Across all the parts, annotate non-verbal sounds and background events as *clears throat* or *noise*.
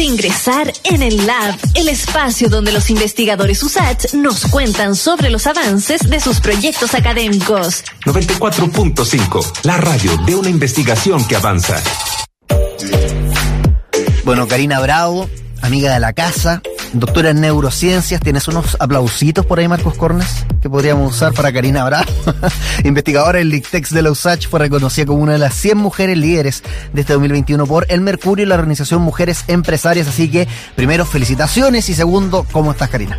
de ingresar en el Lab, el espacio donde los investigadores USACH nos cuentan sobre los avances de sus proyectos académicos. 94.5, la radio de una investigación que avanza. Bueno, Karina Bravo, amiga de la casa, doctora en neurociencias. ¿Tienes unos aplausitos por ahí, Marcos Cornes, que podríamos usar para Karina Bravo? *laughs* Investigadora del LICTEX de la USACH, fue reconocida como una de las 100 mujeres líderes de este 2021 por El Mercurio y la organización Mujeres Empresarias. Así que, primero, felicitaciones y segundo, ¿cómo estás, Karina?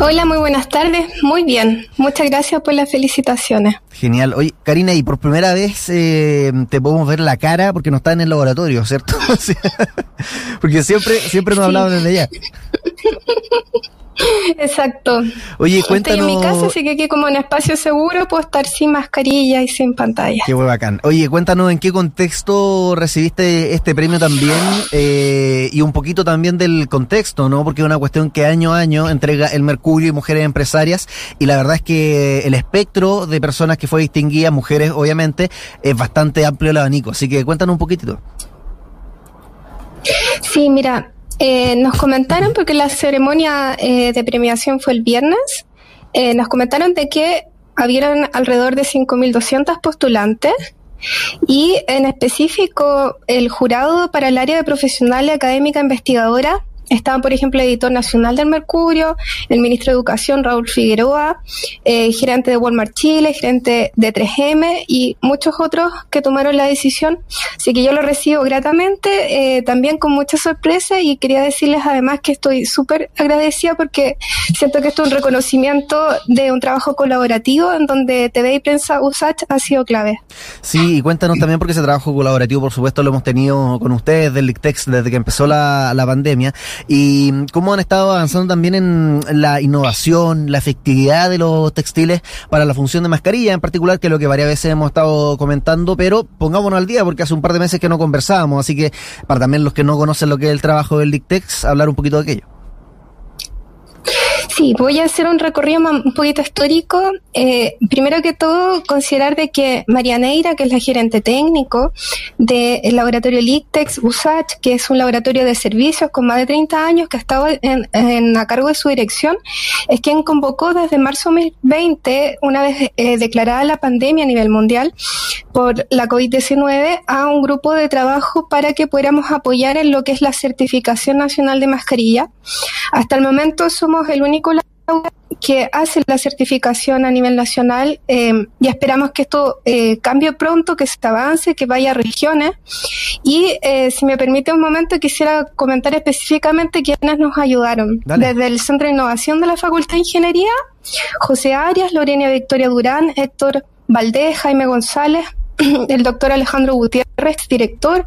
Hola, muy buenas tardes. Muy bien. Muchas gracias por las felicitaciones. Genial. Oye, Karina, y por primera vez eh, te podemos ver la cara porque no está en el laboratorio, ¿cierto? *laughs* porque siempre, siempre nos hablado desde allá. *laughs* *laughs* Exacto. Oye, cuéntanos. Estoy en mi casa, así que aquí como en espacio seguro puedo estar sin mascarilla y sin pantalla. Qué bacán. Oye, cuéntanos en qué contexto recibiste este premio también eh, y un poquito también del contexto, ¿no? Porque es una cuestión que año a año entrega el Mercurio y Mujeres Empresarias y la verdad es que el espectro de personas que fue distinguida, mujeres obviamente, es bastante amplio el abanico. Así que cuéntanos un poquitito. Sí, mira, eh, nos comentaron, porque la ceremonia eh, de premiación fue el viernes, eh, nos comentaron de que habían alrededor de 5.200 postulantes y en específico el jurado para el área de profesional y académica investigadora Estaban, por ejemplo, el editor nacional del Mercurio, el ministro de Educación, Raúl Figueroa, eh, gerente de Walmart Chile, gerente de 3M y muchos otros que tomaron la decisión. Así que yo lo recibo gratamente, eh, también con mucha sorpresa y quería decirles además que estoy súper agradecida porque siento que esto es un reconocimiento de un trabajo colaborativo en donde TV y Prensa USACH ha sido clave. Sí, y cuéntanos *clears throat* también porque ese trabajo colaborativo, por supuesto, lo hemos tenido con ustedes del LICTEX desde que empezó la, la pandemia y cómo han estado avanzando también en la innovación, la efectividad de los textiles para la función de mascarilla en particular, que es lo que varias veces hemos estado comentando, pero pongámonos al día porque hace un par de meses que no conversábamos, así que para también los que no conocen lo que es el trabajo del Dictex, hablar un poquito de aquello. Sí, voy a hacer un recorrido un poquito histórico. Eh, primero que todo, considerar de que María Neira, que es la gerente técnico del laboratorio LICTEX USACH, que es un laboratorio de servicios con más de 30 años que ha estado en, a cargo de su dirección, es quien convocó desde marzo 2020, una vez eh, declarada la pandemia a nivel mundial por la COVID-19, a un grupo de trabajo para que pudiéramos apoyar en lo que es la certificación nacional de mascarilla. Hasta el momento somos el único que hace la certificación a nivel nacional eh, y esperamos que esto eh, cambie pronto, que se avance, que vaya a regiones. Y eh, si me permite un momento, quisiera comentar específicamente quiénes nos ayudaron. Desde el Centro de Innovación de la Facultad de Ingeniería, José Arias, Lorena Victoria Durán, Héctor Valdés, Jaime González, *clears throat* el doctor Alejandro Gutiérrez, director,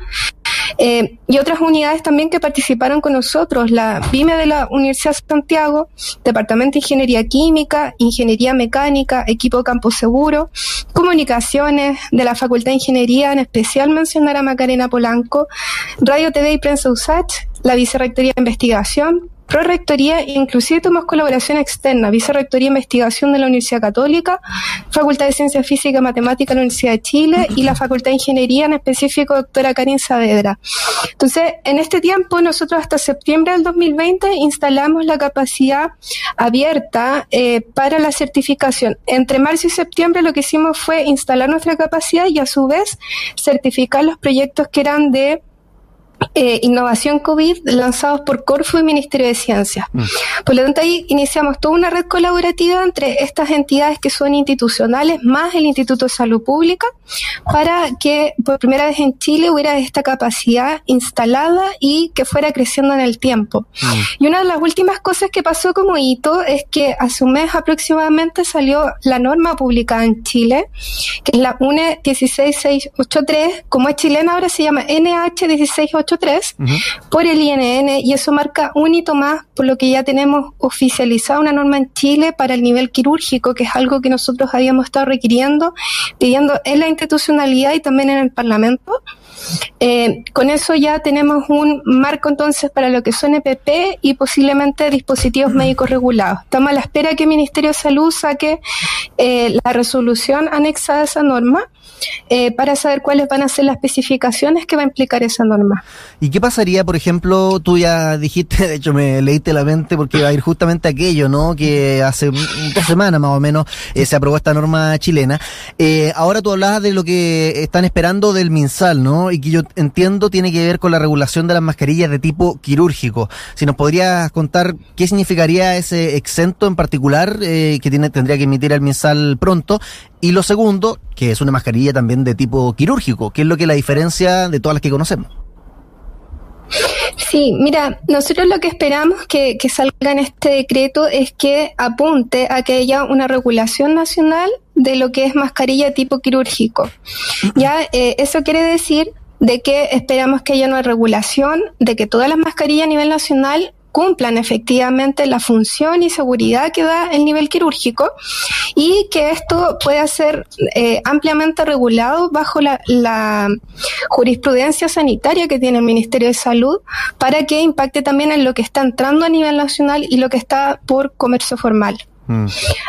eh, y otras unidades también que participaron con nosotros, la PYME de la Universidad de Santiago, Departamento de Ingeniería Química, Ingeniería Mecánica, Equipo Campo Seguro, Comunicaciones de la Facultad de Ingeniería, en especial mencionar a Macarena Polanco, Radio, TV y Prensa USACH, la Vicerrectoría de Investigación, Prorectoría, inclusive tuvimos colaboración externa, Vicerrectoría de Investigación de la Universidad Católica, Facultad de Ciencia Física y Matemática de la Universidad de Chile y la Facultad de Ingeniería, en específico doctora Karin Saavedra. Entonces, en este tiempo, nosotros hasta septiembre del 2020 instalamos la capacidad abierta eh, para la certificación. Entre marzo y septiembre lo que hicimos fue instalar nuestra capacidad y a su vez certificar los proyectos que eran de eh, innovación COVID lanzados por Corfo y Ministerio de Ciencia. Mm. Por lo tanto, ahí iniciamos toda una red colaborativa entre estas entidades que son institucionales, más el Instituto de Salud Pública, para que por primera vez en Chile hubiera esta capacidad instalada y que fuera creciendo en el tiempo. Mm. Y una de las últimas cosas que pasó como hito es que hace un mes aproximadamente salió la norma publicada en Chile, que es la UNE 16683, como es chilena ahora se llama NH 16883 por el INN y eso marca un hito más por lo que ya tenemos oficializada una norma en Chile para el nivel quirúrgico, que es algo que nosotros habíamos estado requiriendo, pidiendo en la institucionalidad y también en el Parlamento. Eh, con eso ya tenemos un marco entonces para lo que son EPP y posiblemente dispositivos médicos regulados. Estamos a la espera que el Ministerio de Salud saque eh, la resolución anexada a esa norma eh, para saber cuáles van a ser las especificaciones que va a implicar esa norma. ¿Y qué pasaría, por ejemplo, tú ya dijiste, de hecho me leíste la mente porque va a ir justamente aquello, ¿no? Que hace dos semanas más o menos eh, se aprobó esta norma chilena. Eh, ahora tú hablabas de lo que están esperando del MinSal, ¿no? Y que yo entiendo tiene que ver con la regulación de las mascarillas de tipo quirúrgico. Si nos podrías contar qué significaría ese exento en particular que tiene, tendría que emitir el MinSal pronto y lo segundo, que es una mascarilla también de tipo quirúrgico, que es lo que la diferencia de todas las que conocemos. Sí, mira, nosotros lo que esperamos que, que salga en este decreto es que apunte a que haya una regulación nacional de lo que es mascarilla tipo quirúrgico. Ya, eh, eso quiere decir de que esperamos que haya una regulación de que todas las mascarillas a nivel nacional cumplan efectivamente la función y seguridad que da el nivel quirúrgico y que esto pueda ser eh, ampliamente regulado bajo la, jurisprudencia sanitaria que tiene el Ministerio de Salud para que impacte también en lo que está entrando a nivel nacional y lo que está por comercio formal. Mm.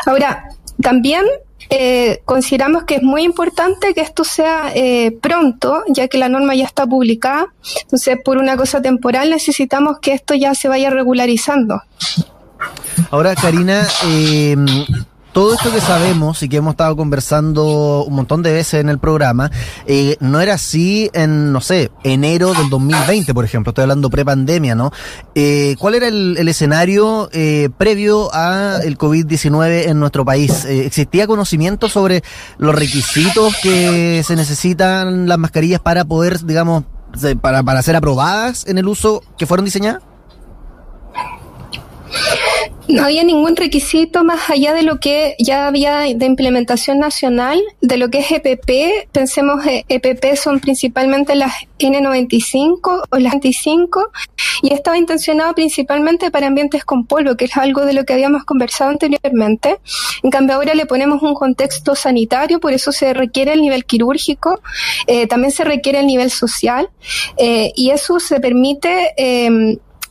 Ahora, también eh, consideramos que es muy importante que esto sea eh, pronto, ya que la norma ya está publicada. Entonces, por una cosa temporal, necesitamos que esto ya se vaya regularizando. Ahora, Karina, eh, todo esto que sabemos y que hemos estado conversando un montón de veces en el programa, eh, no era así en, no sé, enero del 2020, por ejemplo. Estoy hablando pre-pandemia, ¿no? Eh, ¿Cuál era el, escenario eh, previo a el COVID-19 en nuestro país? ¿Existía conocimiento sobre los requisitos que se necesitan las mascarillas para poder, digamos, para, para ser aprobadas en el uso que fueron diseñadas? No había ningún requisito más allá de lo que ya había de implementación nacional, de lo que es EPP. Pensemos, EPP eh, e son principalmente las N95 o las 25 y estaba intencionado principalmente para ambientes con polvo, que es algo de lo que habíamos conversado anteriormente. En cambio, ahora le ponemos un contexto sanitario, por eso se requiere el nivel quirúrgico, eh, también se requiere el nivel social eh, y eso se permite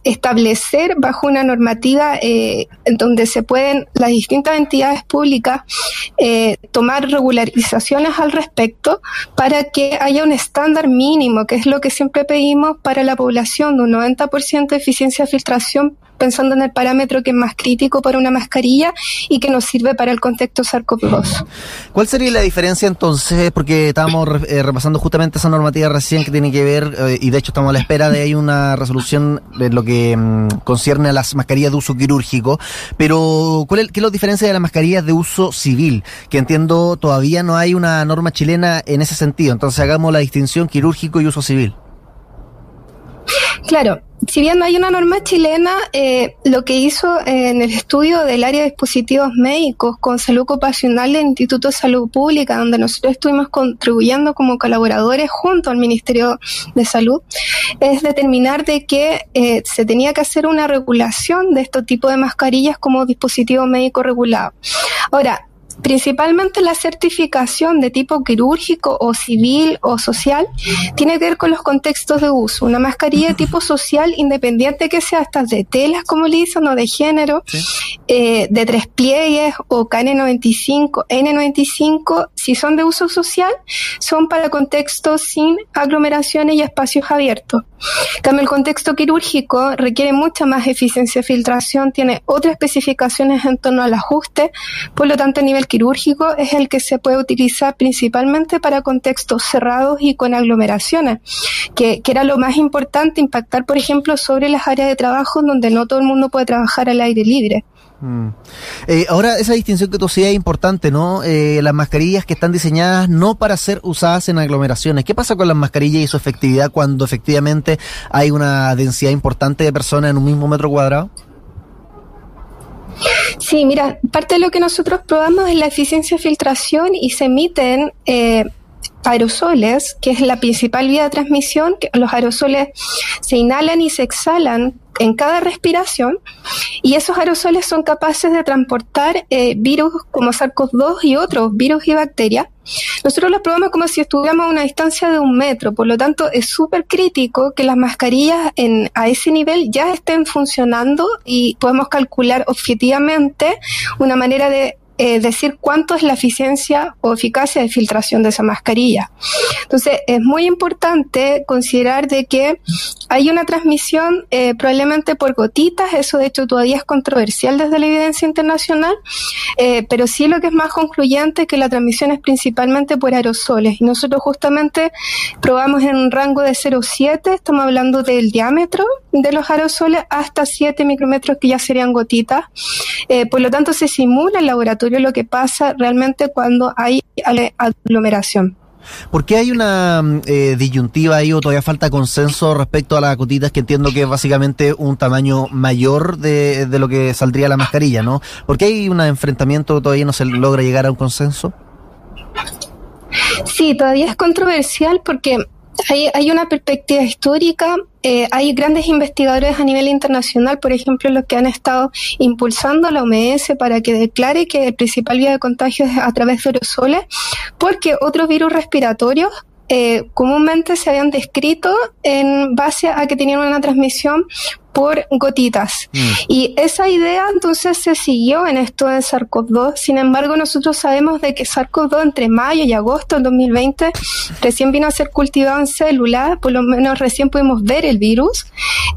establecer bajo una normativa eh, donde se pueden las distintas entidades públicas eh, tomar regularizaciones al respecto para que haya un estándar mínimo, que es lo que siempre pedimos para la población, de un 90% de eficiencia de filtración pensando en el parámetro que es más crítico para una mascarilla y que nos sirve para el contexto SARS-CoV-2. ¿Cuál sería la diferencia entonces? Porque estábamos eh, repasando justamente esa normativa recién que tiene que ver, eh, y de hecho estamos a la espera de hay una resolución de lo que mm, concierne a las mascarillas de uso quirúrgico, pero ¿cuál es, ¿qué es la diferencia de las mascarillas de uso civil? Que entiendo todavía no hay una norma chilena en ese sentido, entonces hagamos la distinción quirúrgico y uso civil. Claro, si bien no hay una norma chilena, eh, lo que hizo en el estudio del área de dispositivos médicos con salud ocupacional del Instituto de Salud Pública, donde nosotros estuvimos contribuyendo como colaboradores junto al Ministerio de Salud, es determinar de que eh, se tenía que hacer una regulación de este tipo de mascarillas como dispositivo médico regulado. Ahora, Principalmente la certificación de tipo quirúrgico o civil o social tiene que ver con los contextos de uso. Una mascarilla de tipo social, independiente que sea hasta de telas, como le dicen, o de género, eh, de tres pliegues o KN95, N95, si son de uso social, son para contextos sin aglomeraciones y espacios abiertos. Cambio, el contexto quirúrgico requiere mucha más eficiencia de filtración, tiene otras especificaciones en torno al ajuste, por lo tanto, a nivel quirúrgico es el que se puede utilizar principalmente para contextos cerrados y con aglomeraciones, que, era lo más importante, impactar, por ejemplo, sobre las áreas de trabajo donde no todo el mundo puede trabajar al aire libre. Mm. Eh, ahora, esa distinción que tú hacías es importante, ¿no? Eh, las mascarillas que están diseñadas no para ser usadas en aglomeraciones. ¿Qué pasa con las mascarillas y su efectividad cuando efectivamente hay una densidad importante de personas en un mismo metro cuadrado? Sí, mira, parte de lo que nosotros probamos es la eficiencia de filtración y se emiten eh, aerosoles, que es la principal vía de transmisión. Que los aerosoles se inhalan y se exhalan en cada respiración y esos aerosoles son capaces de transportar eh, virus como SARS-CoV-2 y otros virus y bacterias. Nosotros los probamos como si estuviéramos a una distancia de un metro, por lo tanto es súper crítico que las mascarillas en, a ese nivel ya estén funcionando y podemos calcular objetivamente una manera de eh, decir cuánto es la eficiencia o eficacia de filtración de esa mascarilla. Entonces, es muy importante considerar de que hay una transmisión eh, probablemente por gotitas, eso de hecho todavía es controversial desde la evidencia internacional, eh, pero sí lo que es más concluyente es que la transmisión es principalmente por aerosoles. Y nosotros justamente probamos en un rango de 0,7, estamos hablando del diámetro de los aerosoles, hasta 7 micrómetros que ya serían gotitas. por lo tanto, se simula el laboratorio lo que pasa realmente cuando hay aglomeración. ¿Por qué hay una eh, disyuntiva ahí o todavía falta consenso respecto a las gotitas que entiendo que es básicamente un tamaño mayor de, de lo que saldría la mascarilla, ¿no? ¿Por qué hay un enfrentamiento todavía no se logra llegar a un consenso? Sí, todavía es controversial porque hay, hay una perspectiva histórica, eh, hay grandes investigadores a nivel internacional, por ejemplo, los que han estado impulsando la OMS para que declare que el principal vía de contagio es a través de aerosoles, porque otros virus respiratorios eh, comúnmente se habían descrito en base a que tenían una transmisión por gotitas. Mm. Y esa idea entonces se siguió en esto de SARS-CoV-2. Sin embargo, nosotros sabemos de que SARS-CoV-2 entre mayo y agosto del 2020 recién vino a ser cultivado en células, por lo menos recién pudimos ver el virus.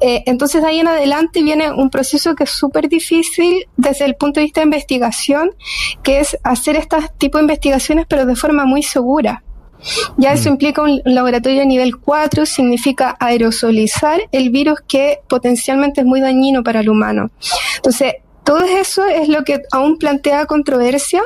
Eh, entonces, de ahí en adelante viene un proceso que es súper difícil desde el punto de vista de investigación, que es hacer este tipo de investigaciones, pero de forma muy segura. Ya eso mm. implica un laboratorio nivel 4, significa aerosolizar el virus que potencialmente es muy dañino para el humano. Entonces, todo eso es lo que aún plantea controversia.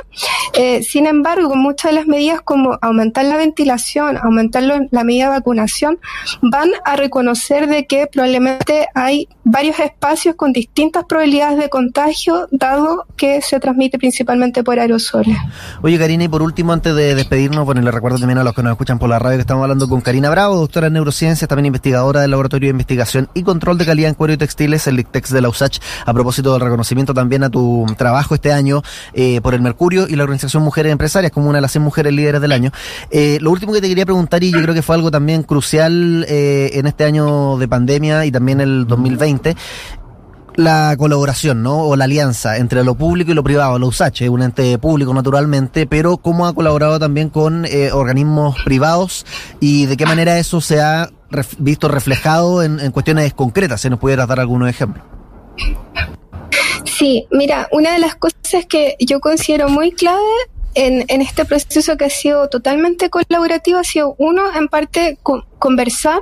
Eh, sin embargo, muchas de las medidas como aumentar la ventilación, aumentar la medida de vacunación, van a reconocer de que probablemente hay varios espacios con distintas probabilidades de contagio, dado que se transmite principalmente por aerosoles. Oye, Karina, y por último, antes de despedirnos, bueno, le recuerdo también a los que nos escuchan por la radio que estamos hablando con Karina Bravo, doctora en neurociencias, también investigadora del Laboratorio de Investigación y Control de Calidad en Cuero y Textiles, el LICTEX de la USACH, a propósito del reconocimiento también a tu trabajo este año eh, por el Mercurio y la Organización Mujeres Empresarias como una de las 100 mujeres líderes del año. Eh, lo último que te quería preguntar, y yo creo que fue algo también crucial eh, en este año de pandemia y también el 2020, la colaboración, ¿no? O la alianza entre lo público y lo privado. La USACH un ente público, naturalmente, pero cómo ha colaborado también con organismos privados y de qué manera eso se ha visto reflejado en, en cuestiones concretas. Si nos pudieras dar algunos ejemplos. Sí, mira, una de las cosas que yo considero muy clave en, este proceso que ha sido totalmente colaborativo ha sido, uno, en parte, conversar,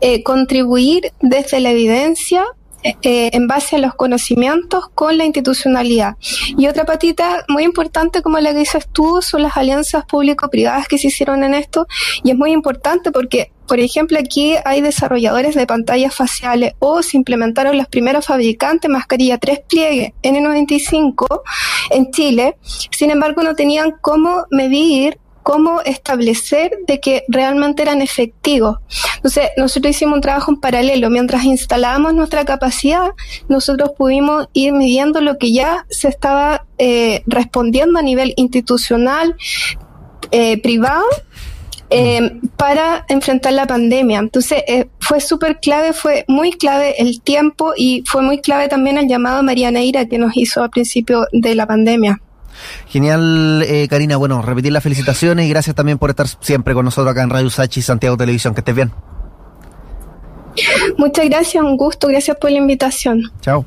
eh, contribuir desde la evidencia eh, en base a los conocimientos con la institucionalidad. Y otra patita muy importante, como la que dices tú, son las alianzas público-privadas que se hicieron en esto. Y es muy importante porque, por ejemplo, aquí hay desarrolladores de pantallas faciales o se implementaron los primeros fabricantes mascarilla 3 pliegue N95 en Chile. Sin embargo, no tenían cómo medir cómo establecer de que realmente eran efectivos. Entonces, nosotros hicimos un trabajo en paralelo. Mientras instalábamos nuestra capacidad, nosotros pudimos ir midiendo lo que ya se estaba eh, respondiendo a nivel institucional, eh, privado, eh, para enfrentar la pandemia. Entonces, fue súper clave, fue muy clave el tiempo y fue muy clave también el llamado María Neira que nos hizo al principio de la pandemia. Genial, eh, Karina. Bueno, repetir las felicitaciones y gracias también por estar siempre con nosotros acá en Radio Sachi Santiago Televisión. Que estés bien. Muchas gracias, un gusto. Gracias por la invitación. Chao.